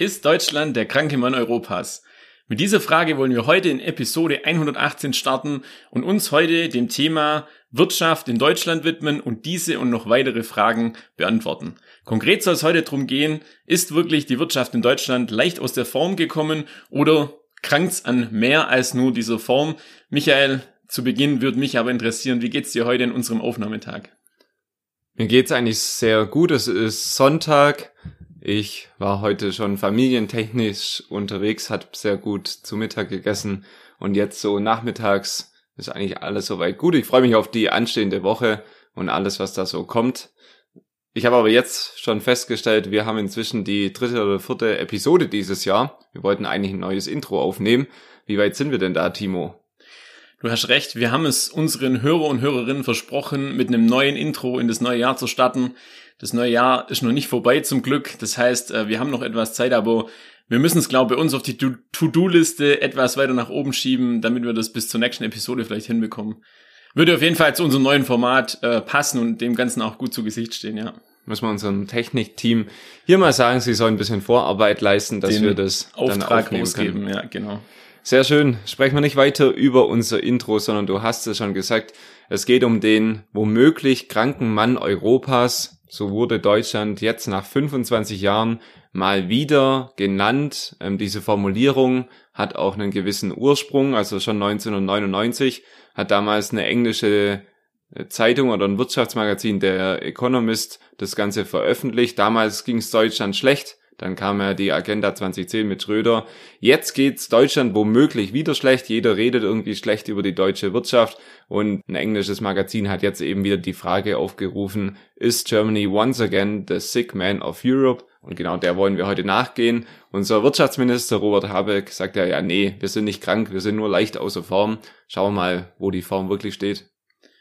Ist Deutschland der kranke Mann Europas? Mit dieser Frage wollen wir heute in Episode 118 starten und uns heute dem Thema Wirtschaft in Deutschland widmen und diese und noch weitere Fragen beantworten. Konkret soll es heute darum gehen, ist wirklich die Wirtschaft in Deutschland leicht aus der Form gekommen oder krankt's an mehr als nur dieser Form? Michael, zu Beginn würde mich aber interessieren, wie geht's dir heute in unserem Aufnahmetag? Mir geht's eigentlich sehr gut. Es ist Sonntag. Ich war heute schon familientechnisch unterwegs, hat sehr gut zu Mittag gegessen und jetzt so nachmittags ist eigentlich alles soweit gut. Ich freue mich auf die anstehende Woche und alles, was da so kommt. Ich habe aber jetzt schon festgestellt, wir haben inzwischen die dritte oder vierte Episode dieses Jahr. Wir wollten eigentlich ein neues Intro aufnehmen. Wie weit sind wir denn da, Timo? Du hast recht, wir haben es unseren Hörer und Hörerinnen versprochen, mit einem neuen Intro in das neue Jahr zu starten. Das neue Jahr ist noch nicht vorbei zum Glück. Das heißt, äh, wir haben noch etwas Zeit, aber wir müssen es, glaube ich, bei uns auf die To-Do-Liste etwas weiter nach oben schieben, damit wir das bis zur nächsten Episode vielleicht hinbekommen. Würde auf jeden Fall zu unserem neuen Format äh, passen und dem Ganzen auch gut zu Gesicht stehen, ja. Muss man unserem Technikteam hier mal sagen, sie sollen ein bisschen Vorarbeit leisten, dass Den wir das Auftrag dann ausgeben, können. ja, genau. Sehr schön. Sprechen wir nicht weiter über unser Intro, sondern du hast es schon gesagt. Es geht um den womöglich kranken Mann Europas, so wurde Deutschland jetzt nach 25 Jahren mal wieder genannt. Ähm, diese Formulierung hat auch einen gewissen Ursprung, also schon 1999 hat damals eine englische äh, Zeitung oder ein Wirtschaftsmagazin, der Economist, das Ganze veröffentlicht. Damals ging es Deutschland schlecht. Dann kam ja die Agenda 2010 mit Schröder. Jetzt geht's Deutschland womöglich wieder schlecht. Jeder redet irgendwie schlecht über die deutsche Wirtschaft. Und ein englisches Magazin hat jetzt eben wieder die Frage aufgerufen, ist Germany once again the sick man of Europe? Und genau der wollen wir heute nachgehen. Unser Wirtschaftsminister Robert Habeck sagt ja, ja, nee, wir sind nicht krank, wir sind nur leicht außer Form. Schauen wir mal, wo die Form wirklich steht.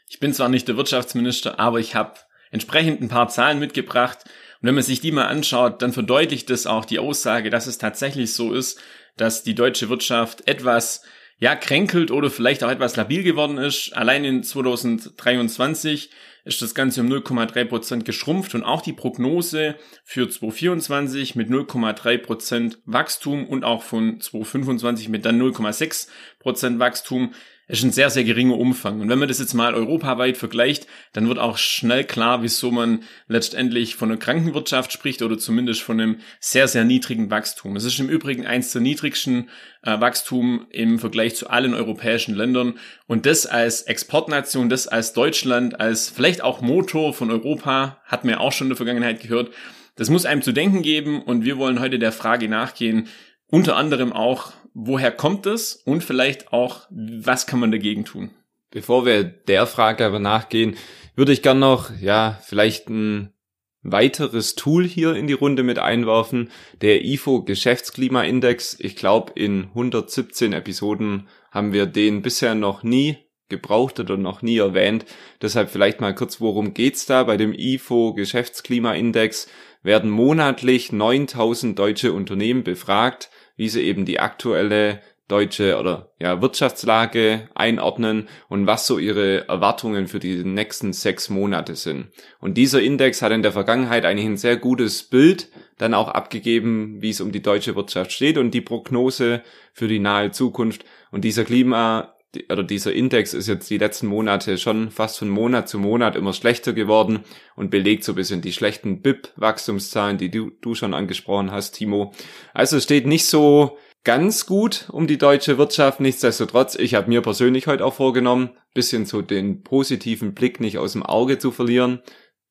Ich bin zwar nicht der Wirtschaftsminister, aber ich habe entsprechend ein paar Zahlen mitgebracht und wenn man sich die mal anschaut, dann verdeutlicht das auch die Aussage, dass es tatsächlich so ist, dass die deutsche Wirtschaft etwas ja, kränkelt oder vielleicht auch etwas labil geworden ist. Allein in 2023 ist das Ganze um 0,3 Prozent geschrumpft und auch die Prognose für 2024 mit 0,3 Prozent Wachstum und auch von 2025 mit dann 0,6 Prozent Wachstum ist ein sehr, sehr geringer Umfang. Und wenn man das jetzt mal europaweit vergleicht, dann wird auch schnell klar, wieso man letztendlich von einer Krankenwirtschaft spricht oder zumindest von einem sehr, sehr niedrigen Wachstum. Das ist im Übrigen eins der niedrigsten äh, Wachstum im Vergleich zu allen europäischen Ländern. Und das als Exportnation, das als Deutschland, als vielleicht auch Motor von Europa, hat man ja auch schon in der Vergangenheit gehört. Das muss einem zu denken geben und wir wollen heute der Frage nachgehen, unter anderem auch, woher kommt es und vielleicht auch, was kann man dagegen tun? Bevor wir der Frage aber nachgehen, würde ich gern noch, ja, vielleicht ein weiteres Tool hier in die Runde mit einwerfen. Der IFO Geschäftsklimaindex. Ich glaube, in 117 Episoden haben wir den bisher noch nie gebraucht oder noch nie erwähnt. Deshalb vielleicht mal kurz, worum geht's da? Bei dem IFO Geschäftsklimaindex werden monatlich 9000 deutsche Unternehmen befragt wie sie eben die aktuelle deutsche oder ja Wirtschaftslage einordnen und was so ihre Erwartungen für die nächsten sechs Monate sind. Und dieser Index hat in der Vergangenheit eigentlich ein sehr gutes Bild dann auch abgegeben, wie es um die deutsche Wirtschaft steht und die Prognose für die nahe Zukunft. Und dieser Klima oder dieser Index ist jetzt die letzten Monate schon fast von Monat zu Monat immer schlechter geworden und belegt so ein bisschen die schlechten BIP-Wachstumszahlen, die du, du schon angesprochen hast, Timo. Also es steht nicht so ganz gut um die deutsche Wirtschaft. Nichtsdestotrotz, ich habe mir persönlich heute auch vorgenommen, bisschen so den positiven Blick nicht aus dem Auge zu verlieren.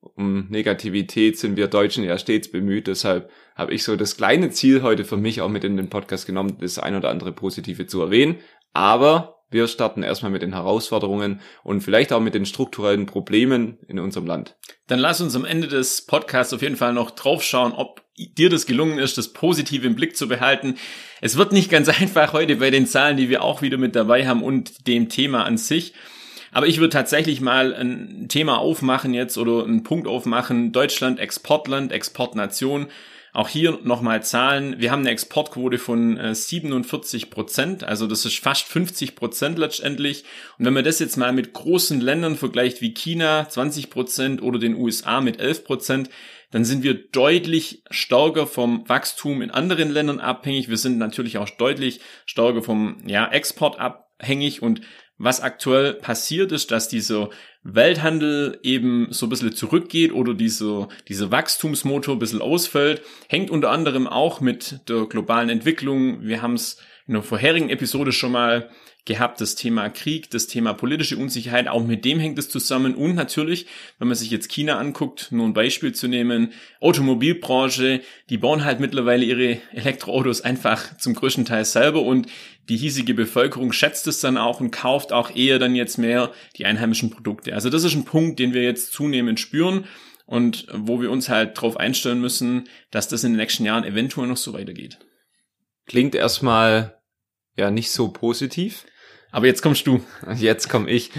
Um Negativität sind wir Deutschen ja stets bemüht. Deshalb habe ich so das kleine Ziel heute für mich auch mit in den Podcast genommen, das ein oder andere Positive zu erwähnen. Aber wir starten erstmal mit den Herausforderungen und vielleicht auch mit den strukturellen Problemen in unserem Land. Dann lass uns am Ende des Podcasts auf jeden Fall noch draufschauen, ob dir das gelungen ist, das Positive im Blick zu behalten. Es wird nicht ganz einfach heute bei den Zahlen, die wir auch wieder mit dabei haben und dem Thema an sich. Aber ich würde tatsächlich mal ein Thema aufmachen jetzt oder einen Punkt aufmachen. Deutschland Exportland, Exportnation. Auch hier nochmal Zahlen. Wir haben eine Exportquote von 47 äh, Prozent, also das ist fast 50 Prozent letztendlich. Und wenn man das jetzt mal mit großen Ländern vergleicht wie China 20 Prozent oder den USA mit 11 Prozent, dann sind wir deutlich stärker vom Wachstum in anderen Ländern abhängig. Wir sind natürlich auch deutlich stärker vom ja, Export abhängig und was aktuell passiert ist, dass dieser Welthandel eben so ein bisschen zurückgeht oder dieser, dieser Wachstumsmotor ein bisschen ausfällt, hängt unter anderem auch mit der globalen Entwicklung. Wir haben es in der vorherigen Episode schon mal gehabt, das Thema Krieg, das Thema politische Unsicherheit, auch mit dem hängt es zusammen. Und natürlich, wenn man sich jetzt China anguckt, nur ein Beispiel zu nehmen, Automobilbranche, die bauen halt mittlerweile ihre Elektroautos einfach zum größten Teil selber und die hiesige Bevölkerung schätzt es dann auch und kauft auch eher dann jetzt mehr die einheimischen Produkte. Also das ist ein Punkt, den wir jetzt zunehmend spüren und wo wir uns halt darauf einstellen müssen, dass das in den nächsten Jahren eventuell noch so weitergeht. Klingt erstmal ja nicht so positiv. Aber jetzt kommst du. Jetzt komme ich.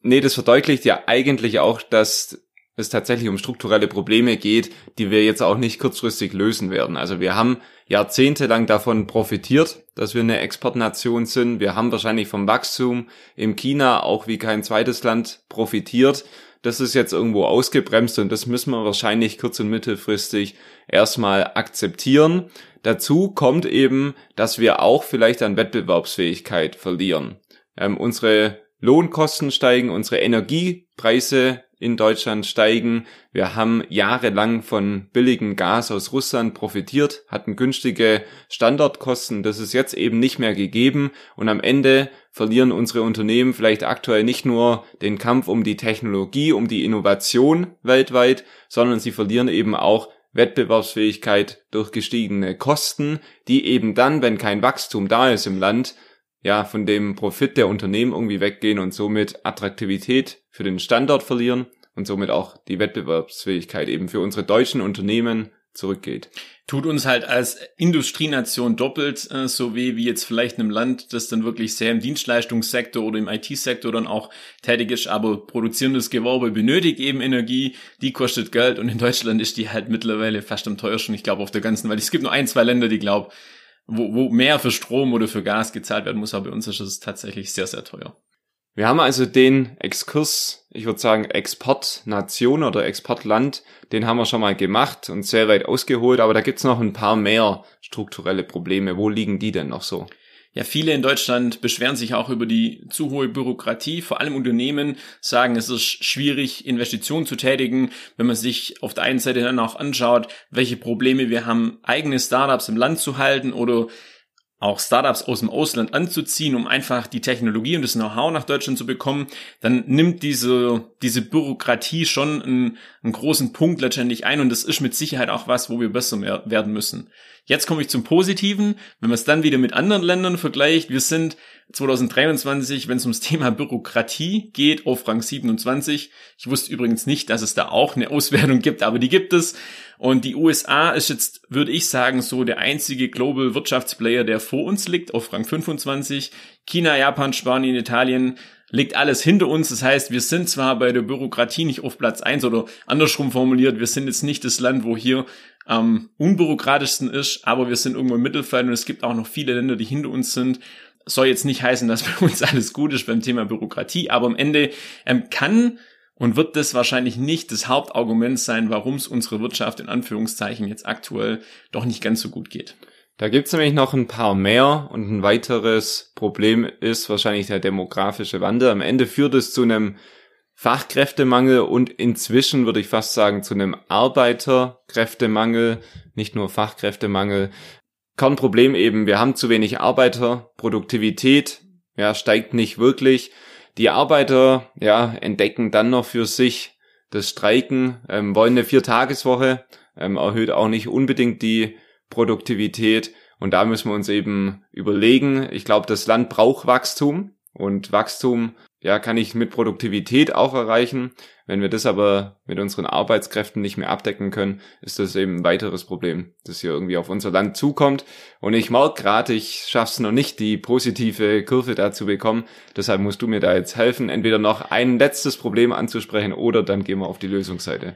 Nee, das verdeutlicht ja eigentlich auch, dass es tatsächlich um strukturelle Probleme geht, die wir jetzt auch nicht kurzfristig lösen werden. Also wir haben jahrzehntelang davon profitiert, dass wir eine Exportnation sind. Wir haben wahrscheinlich vom Wachstum im China auch wie kein zweites Land profitiert. Das ist jetzt irgendwo ausgebremst und das müssen wir wahrscheinlich kurz- und mittelfristig erstmal akzeptieren. Dazu kommt eben, dass wir auch vielleicht an Wettbewerbsfähigkeit verlieren. Ähm, unsere Lohnkosten steigen, unsere Energiepreise in Deutschland steigen. Wir haben jahrelang von billigem Gas aus Russland profitiert, hatten günstige Standardkosten. Das ist jetzt eben nicht mehr gegeben. Und am Ende verlieren unsere Unternehmen vielleicht aktuell nicht nur den Kampf um die Technologie, um die Innovation weltweit, sondern sie verlieren eben auch Wettbewerbsfähigkeit durch gestiegene Kosten, die eben dann, wenn kein Wachstum da ist im Land, ja, von dem Profit der Unternehmen irgendwie weggehen und somit Attraktivität für den Standort verlieren und somit auch die Wettbewerbsfähigkeit eben für unsere deutschen Unternehmen zurückgeht. Tut uns halt als Industrienation doppelt äh, so weh wie jetzt vielleicht in einem Land, das dann wirklich sehr im Dienstleistungssektor oder im IT-Sektor dann auch tätig ist, aber produzierendes Gewerbe benötigt eben Energie, die kostet Geld und in Deutschland ist die halt mittlerweile fast am teuersten, ich glaube auf der ganzen Welt. Es gibt nur ein, zwei Länder, die glauben, wo, wo mehr für Strom oder für Gas gezahlt werden muss, aber bei uns ist es tatsächlich sehr, sehr teuer. Wir haben also den Exkurs, ich würde sagen Exportnation oder Exportland, den haben wir schon mal gemacht und sehr weit ausgeholt, aber da gibt's noch ein paar mehr strukturelle Probleme. Wo liegen die denn noch so? Ja, viele in Deutschland beschweren sich auch über die zu hohe Bürokratie. Vor allem Unternehmen sagen, es ist schwierig, Investitionen zu tätigen. Wenn man sich auf der einen Seite dann auch anschaut, welche Probleme wir haben, eigene Startups im Land zu halten oder auch Startups aus dem Ausland anzuziehen, um einfach die Technologie und das Know-how nach Deutschland zu bekommen, dann nimmt diese, diese Bürokratie schon einen, einen großen Punkt letztendlich ein und das ist mit Sicherheit auch was, wo wir besser werden müssen. Jetzt komme ich zum Positiven. Wenn man es dann wieder mit anderen Ländern vergleicht, wir sind 2023, wenn es ums Thema Bürokratie geht, auf Rang 27. Ich wusste übrigens nicht, dass es da auch eine Auswertung gibt, aber die gibt es. Und die USA ist jetzt, würde ich sagen, so der einzige Global Wirtschaftsplayer, der vor uns liegt, auf Rang 25. China, Japan, Spanien, Italien liegt alles hinter uns. Das heißt, wir sind zwar bei der Bürokratie nicht auf Platz eins oder andersrum formuliert, wir sind jetzt nicht das Land, wo hier am unbürokratischsten ist, aber wir sind irgendwo im Mittelfeld und es gibt auch noch viele Länder, die hinter uns sind. Soll jetzt nicht heißen, dass bei uns alles gut ist beim Thema Bürokratie, aber am Ende ähm, kann und wird das wahrscheinlich nicht das Hauptargument sein, warum es unsere Wirtschaft in Anführungszeichen jetzt aktuell doch nicht ganz so gut geht. Da gibt's nämlich noch ein paar mehr und ein weiteres Problem ist wahrscheinlich der demografische Wandel. Am Ende führt es zu einem Fachkräftemangel und inzwischen würde ich fast sagen zu einem Arbeiterkräftemangel, nicht nur Fachkräftemangel. Kernproblem eben, wir haben zu wenig Arbeiter, Produktivität ja, steigt nicht wirklich. Die Arbeiter ja, entdecken dann noch für sich das Streiken, ähm, wollen eine Viertageswoche, ähm, erhöht auch nicht unbedingt die Produktivität. Und da müssen wir uns eben überlegen, ich glaube, das Land braucht Wachstum. Und Wachstum, ja, kann ich mit Produktivität auch erreichen. Wenn wir das aber mit unseren Arbeitskräften nicht mehr abdecken können, ist das eben ein weiteres Problem, das hier irgendwie auf unser Land zukommt. Und ich merke gerade, ich schaff's noch nicht, die positive Kurve da zu bekommen. Deshalb musst du mir da jetzt helfen, entweder noch ein letztes Problem anzusprechen oder dann gehen wir auf die Lösungsseite.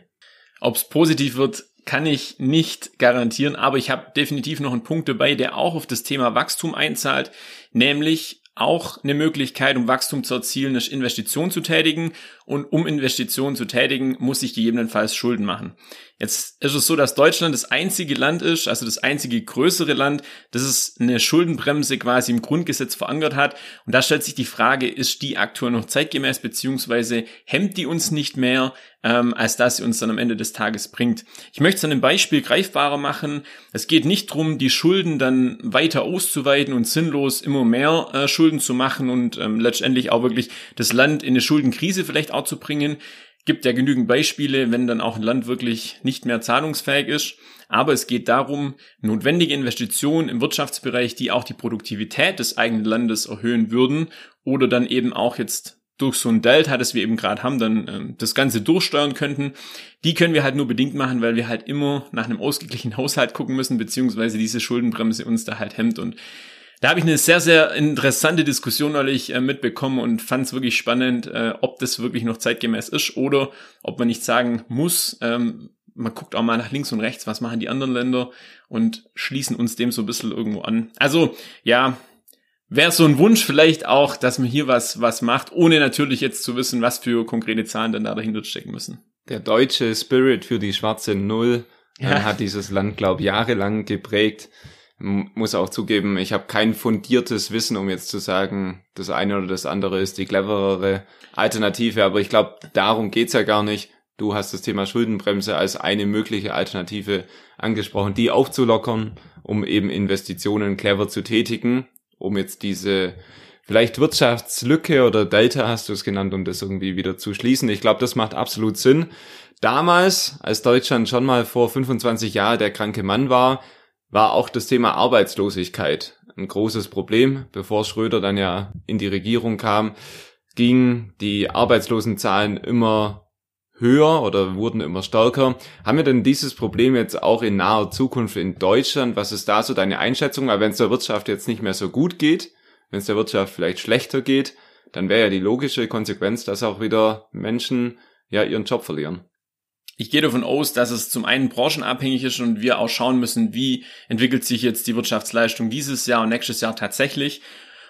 Ob's positiv wird, kann ich nicht garantieren, aber ich habe definitiv noch einen Punkt dabei, der auch auf das Thema Wachstum einzahlt, nämlich auch eine Möglichkeit, um Wachstum zu erzielen, ist Investitionen zu tätigen. Und um Investitionen zu tätigen, muss ich gegebenenfalls Schulden machen. Jetzt ist es so, dass Deutschland das einzige Land ist, also das einzige größere Land, das es eine Schuldenbremse quasi im Grundgesetz verankert hat. Und da stellt sich die Frage, ist die aktuell noch zeitgemäß, beziehungsweise hemmt die uns nicht mehr, ähm, als dass sie uns dann am Ende des Tages bringt. Ich möchte es an einem Beispiel greifbarer machen. Es geht nicht darum, die Schulden dann weiter auszuweiten und sinnlos immer mehr äh, Schulden zu machen und ähm, letztendlich auch wirklich das Land in eine Schuldenkrise vielleicht auch zu bringen gibt ja genügend Beispiele, wenn dann auch ein Land wirklich nicht mehr zahlungsfähig ist. Aber es geht darum, notwendige Investitionen im Wirtschaftsbereich, die auch die Produktivität des eigenen Landes erhöhen würden oder dann eben auch jetzt durch so ein Delta, das wir eben gerade haben, dann ähm, das Ganze durchsteuern könnten. Die können wir halt nur bedingt machen, weil wir halt immer nach einem ausgeglichenen Haushalt gucken müssen, beziehungsweise diese Schuldenbremse uns da halt hemmt und da habe ich eine sehr, sehr interessante Diskussion neulich äh, mitbekommen und fand es wirklich spannend, äh, ob das wirklich noch zeitgemäß ist oder ob man nicht sagen muss, ähm, man guckt auch mal nach links und rechts, was machen die anderen Länder und schließen uns dem so ein bisschen irgendwo an. Also ja, wäre so ein Wunsch vielleicht auch, dass man hier was, was macht, ohne natürlich jetzt zu wissen, was für konkrete Zahlen dann da dahinter stecken müssen. Der deutsche Spirit für die schwarze Null äh, ja. hat dieses Land, glaube ich, jahrelang geprägt muss auch zugeben, ich habe kein fundiertes Wissen, um jetzt zu sagen, das eine oder das andere ist die cleverere Alternative. Aber ich glaube, darum geht's ja gar nicht. Du hast das Thema Schuldenbremse als eine mögliche Alternative angesprochen, die aufzulockern, um eben Investitionen clever zu tätigen, um jetzt diese vielleicht Wirtschaftslücke oder Delta hast du es genannt, um das irgendwie wieder zu schließen. Ich glaube, das macht absolut Sinn. Damals, als Deutschland schon mal vor 25 Jahren der kranke Mann war, war auch das Thema Arbeitslosigkeit ein großes Problem. Bevor Schröder dann ja in die Regierung kam, gingen die Arbeitslosenzahlen immer höher oder wurden immer stärker. Haben wir denn dieses Problem jetzt auch in naher Zukunft in Deutschland? Was ist da so deine Einschätzung? Weil wenn es der Wirtschaft jetzt nicht mehr so gut geht, wenn es der Wirtschaft vielleicht schlechter geht, dann wäre ja die logische Konsequenz, dass auch wieder Menschen ja ihren Job verlieren. Ich gehe davon aus, dass es zum einen branchenabhängig ist und wir auch schauen müssen, wie entwickelt sich jetzt die Wirtschaftsleistung dieses Jahr und nächstes Jahr tatsächlich.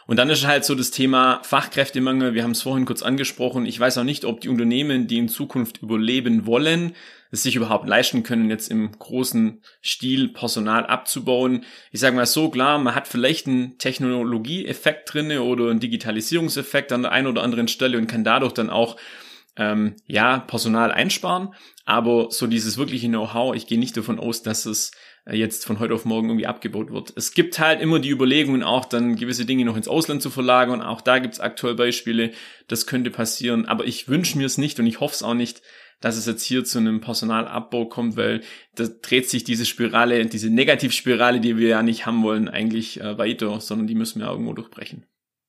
Und dann ist halt so das Thema Fachkräftemangel. Wir haben es vorhin kurz angesprochen. Ich weiß auch nicht, ob die Unternehmen, die in Zukunft überleben wollen, es sich überhaupt leisten können, jetzt im großen Stil Personal abzubauen. Ich sage mal so, klar, man hat vielleicht einen Technologieeffekt drinne oder einen Digitalisierungseffekt an der einen oder anderen Stelle und kann dadurch dann auch ähm, ja, Personal einsparen, aber so dieses wirkliche Know-how, ich gehe nicht davon aus, dass es jetzt von heute auf morgen irgendwie abgebaut wird. Es gibt halt immer die Überlegungen, auch dann gewisse Dinge noch ins Ausland zu verlagern. Auch da gibt's aktuell Beispiele, das könnte passieren. Aber ich wünsche mir es nicht und ich hoffe es auch nicht, dass es jetzt hier zu einem Personalabbau kommt, weil da dreht sich diese Spirale, diese Negativspirale, die wir ja nicht haben wollen, eigentlich äh, weiter, sondern die müssen wir irgendwo durchbrechen.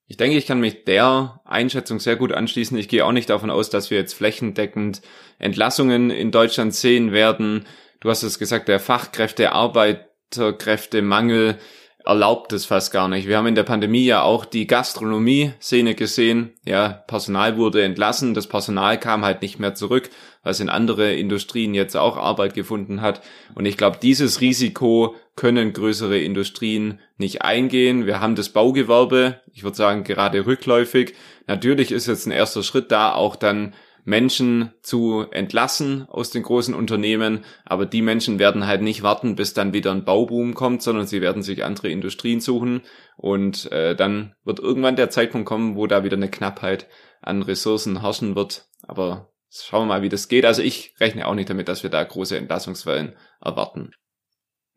Ich denke, ich kann mich der Einschätzung sehr gut anschließen. Ich gehe auch nicht davon aus, dass wir jetzt flächendeckend Entlassungen in Deutschland sehen werden. Du hast es gesagt, der Fachkräfte, Arbeiterkräftemangel erlaubt es fast gar nicht. Wir haben in der Pandemie ja auch die Gastronomie-Szene gesehen. Ja, Personal wurde entlassen, das Personal kam halt nicht mehr zurück, was in andere Industrien jetzt auch Arbeit gefunden hat. Und ich glaube, dieses Risiko können größere Industrien nicht eingehen. Wir haben das Baugewerbe, ich würde sagen, gerade rückläufig. Natürlich ist jetzt ein erster Schritt da, auch dann Menschen zu entlassen aus den großen Unternehmen, aber die Menschen werden halt nicht warten, bis dann wieder ein Bauboom kommt, sondern sie werden sich andere Industrien suchen und äh, dann wird irgendwann der Zeitpunkt kommen, wo da wieder eine Knappheit an Ressourcen herrschen wird. Aber schauen wir mal, wie das geht. Also ich rechne auch nicht damit, dass wir da große Entlassungswellen erwarten.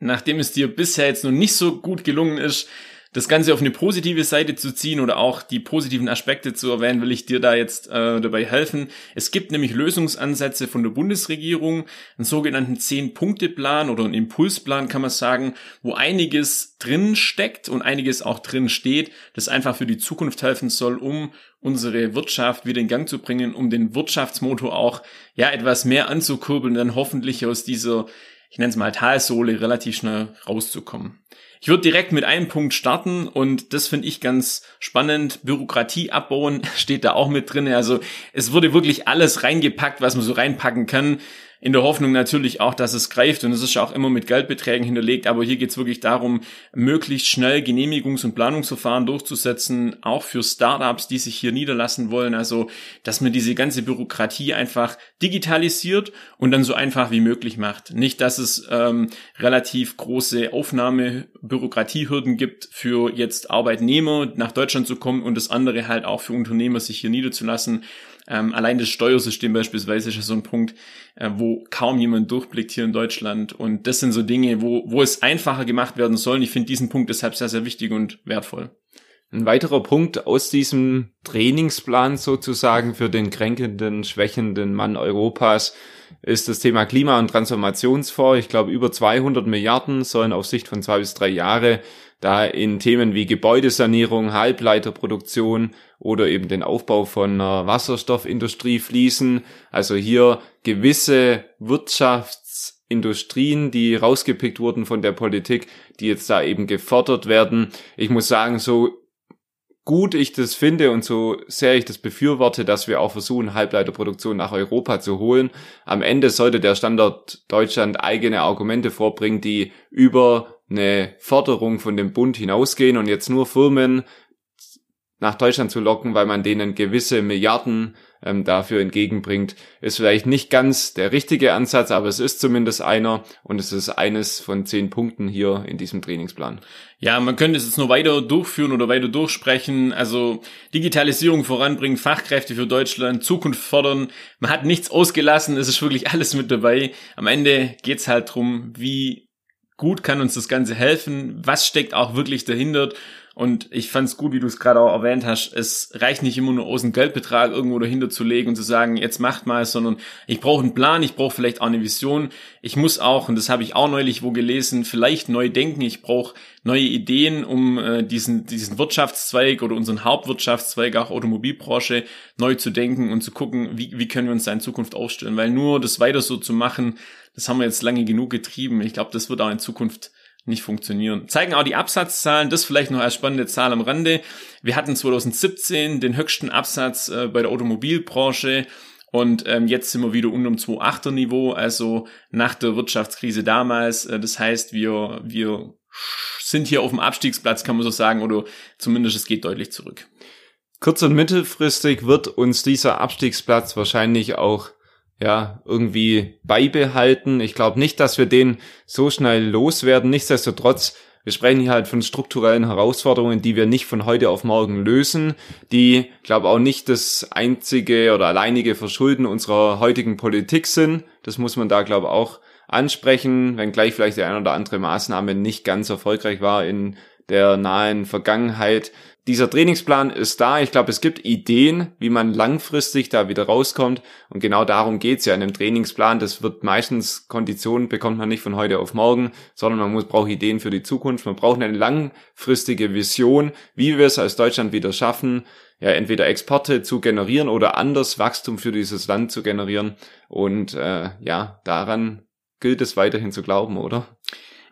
Nachdem es dir bisher jetzt noch nicht so gut gelungen ist, das Ganze auf eine positive Seite zu ziehen oder auch die positiven Aspekte zu erwähnen, will ich dir da jetzt äh, dabei helfen. Es gibt nämlich Lösungsansätze von der Bundesregierung, einen sogenannten Zehn-Punkte-Plan oder einen Impulsplan kann man sagen, wo einiges drin steckt und einiges auch drin steht, das einfach für die Zukunft helfen soll, um unsere Wirtschaft wieder in Gang zu bringen, um den Wirtschaftsmotor auch ja etwas mehr anzukurbeln, dann hoffentlich aus dieser ich nenne es mal Talsohle, relativ schnell rauszukommen. Ich würde direkt mit einem Punkt starten und das finde ich ganz spannend. Bürokratie abbauen steht da auch mit drin. Also es wurde wirklich alles reingepackt, was man so reinpacken kann in der Hoffnung natürlich auch, dass es greift und es ist ja auch immer mit Geldbeträgen hinterlegt, aber hier geht es wirklich darum, möglichst schnell Genehmigungs- und Planungsverfahren durchzusetzen, auch für Startups, die sich hier niederlassen wollen, also dass man diese ganze Bürokratie einfach digitalisiert und dann so einfach wie möglich macht. Nicht, dass es ähm, relativ große Aufnahmebürokratiehürden gibt für jetzt Arbeitnehmer nach Deutschland zu kommen und das andere halt auch für Unternehmer sich hier niederzulassen. Ähm, allein das Steuersystem beispielsweise ist ja so ein Punkt, äh, wo kaum jemand durchblickt hier in Deutschland. Und das sind so Dinge, wo, wo es einfacher gemacht werden soll. Und ich finde diesen Punkt deshalb sehr, sehr wichtig und wertvoll. Ein weiterer Punkt aus diesem Trainingsplan sozusagen für den kränkenden, schwächenden Mann Europas ist das Thema Klima- und Transformationsfonds. Ich glaube, über 200 Milliarden sollen auf Sicht von zwei bis drei Jahre da in Themen wie Gebäudesanierung, Halbleiterproduktion oder eben den Aufbau von einer Wasserstoffindustrie fließen. Also hier gewisse Wirtschaftsindustrien, die rausgepickt wurden von der Politik, die jetzt da eben gefördert werden. Ich muss sagen, so gut ich das finde und so sehr ich das befürworte, dass wir auch versuchen, Halbleiterproduktion nach Europa zu holen. Am Ende sollte der Standort Deutschland eigene Argumente vorbringen, die über eine Forderung von dem Bund hinausgehen und jetzt nur Firmen nach Deutschland zu locken, weil man denen gewisse Milliarden ähm, dafür entgegenbringt, ist vielleicht nicht ganz der richtige Ansatz, aber es ist zumindest einer und es ist eines von zehn Punkten hier in diesem Trainingsplan. Ja, man könnte es jetzt nur weiter durchführen oder weiter durchsprechen. Also Digitalisierung voranbringen, Fachkräfte für Deutschland, Zukunft fordern. Man hat nichts ausgelassen, es ist wirklich alles mit dabei. Am Ende geht's halt drum, wie gut kann uns das Ganze helfen? Was steckt auch wirklich dahinter? Und ich fand es gut, wie du es gerade auch erwähnt hast. Es reicht nicht immer nur aus einem Geldbetrag irgendwo dahinter zu legen und zu sagen, jetzt macht mal, sondern ich brauche einen Plan, ich brauche vielleicht auch eine Vision. Ich muss auch, und das habe ich auch neulich wo gelesen, vielleicht neu denken. Ich brauche neue Ideen, um äh, diesen, diesen Wirtschaftszweig oder unseren Hauptwirtschaftszweig, auch Automobilbranche, neu zu denken und zu gucken, wie, wie können wir uns da in Zukunft aufstellen. Weil nur das weiter so zu machen, das haben wir jetzt lange genug getrieben. Ich glaube, das wird auch in Zukunft nicht funktionieren. Zeigen auch die Absatzzahlen, das vielleicht noch als spannende Zahl am Rande. Wir hatten 2017 den höchsten Absatz äh, bei der Automobilbranche und ähm, jetzt sind wir wieder unter dem 2,8er Niveau, also nach der Wirtschaftskrise damals. Äh, das heißt, wir, wir sind hier auf dem Abstiegsplatz, kann man so sagen, oder zumindest es geht deutlich zurück. Kurz- und mittelfristig wird uns dieser Abstiegsplatz wahrscheinlich auch ja, irgendwie beibehalten. Ich glaube nicht, dass wir den so schnell loswerden. Nichtsdestotrotz, wir sprechen hier halt von strukturellen Herausforderungen, die wir nicht von heute auf morgen lösen, die, glaube auch nicht das einzige oder alleinige Verschulden unserer heutigen Politik sind. Das muss man da, glaube auch ansprechen, wenngleich vielleicht die eine oder andere Maßnahme nicht ganz erfolgreich war in der nahen Vergangenheit dieser Trainingsplan ist da. Ich glaube, es gibt Ideen, wie man langfristig da wieder rauskommt. Und genau darum geht's ja in einem Trainingsplan. Das wird meistens Konditionen bekommt man nicht von heute auf morgen, sondern man muss, braucht Ideen für die Zukunft. Man braucht eine langfristige Vision, wie wir es als Deutschland wieder schaffen, ja, entweder Exporte zu generieren oder anders Wachstum für dieses Land zu generieren. Und äh, ja, daran gilt es weiterhin zu glauben, oder?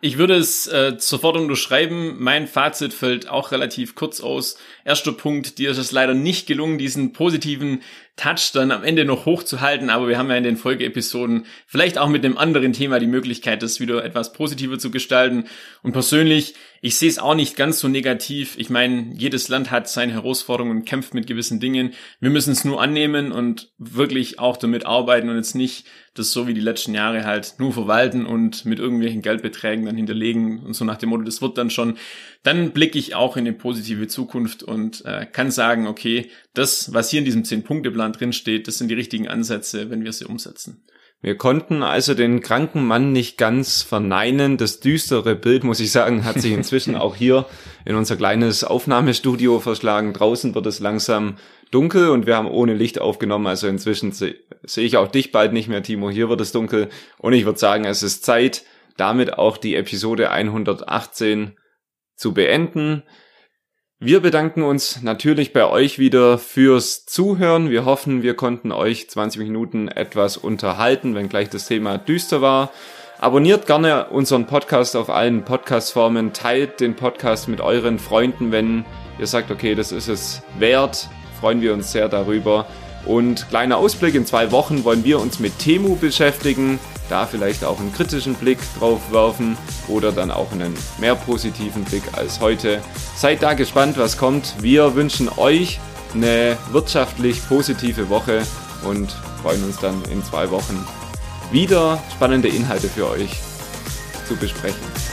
Ich würde es äh, sofort unterschreiben. Mein Fazit fällt auch relativ kurz aus. Erster Punkt, dir ist es leider nicht gelungen, diesen positiven Touch dann am Ende noch hochzuhalten, aber wir haben ja in den Folgeepisoden vielleicht auch mit einem anderen Thema die Möglichkeit, das wieder etwas positiver zu gestalten. Und persönlich, ich sehe es auch nicht ganz so negativ. Ich meine, jedes Land hat seine Herausforderungen und kämpft mit gewissen Dingen. Wir müssen es nur annehmen und wirklich auch damit arbeiten und jetzt nicht das so wie die letzten Jahre halt nur verwalten und mit irgendwelchen Geldbeträgen dann hinterlegen und so nach dem Motto, das wird dann schon. Dann blicke ich auch in eine positive Zukunft und äh, kann sagen, okay, das, was hier in diesem 10-Punkte-Plan drin steht, das sind die richtigen Ansätze, wenn wir sie umsetzen. Wir konnten also den kranken Mann nicht ganz verneinen. Das düstere Bild, muss ich sagen, hat sich inzwischen auch hier in unser kleines Aufnahmestudio verschlagen. Draußen wird es langsam dunkel und wir haben ohne Licht aufgenommen. Also inzwischen sehe seh ich auch dich bald nicht mehr, Timo. Hier wird es dunkel. Und ich würde sagen, es ist Zeit, damit auch die Episode 118 zu beenden. Wir bedanken uns natürlich bei euch wieder fürs Zuhören. Wir hoffen, wir konnten euch 20 Minuten etwas unterhalten, wenn gleich das Thema düster war. Abonniert gerne unseren Podcast auf allen Podcastformen, teilt den Podcast mit euren Freunden, wenn ihr sagt, okay, das ist es wert. Freuen wir uns sehr darüber. Und kleiner Ausblick, in zwei Wochen wollen wir uns mit Temu beschäftigen, da vielleicht auch einen kritischen Blick drauf werfen oder dann auch einen mehr positiven Blick als heute. Seid da gespannt, was kommt. Wir wünschen euch eine wirtschaftlich positive Woche und freuen uns dann in zwei Wochen wieder spannende Inhalte für euch zu besprechen.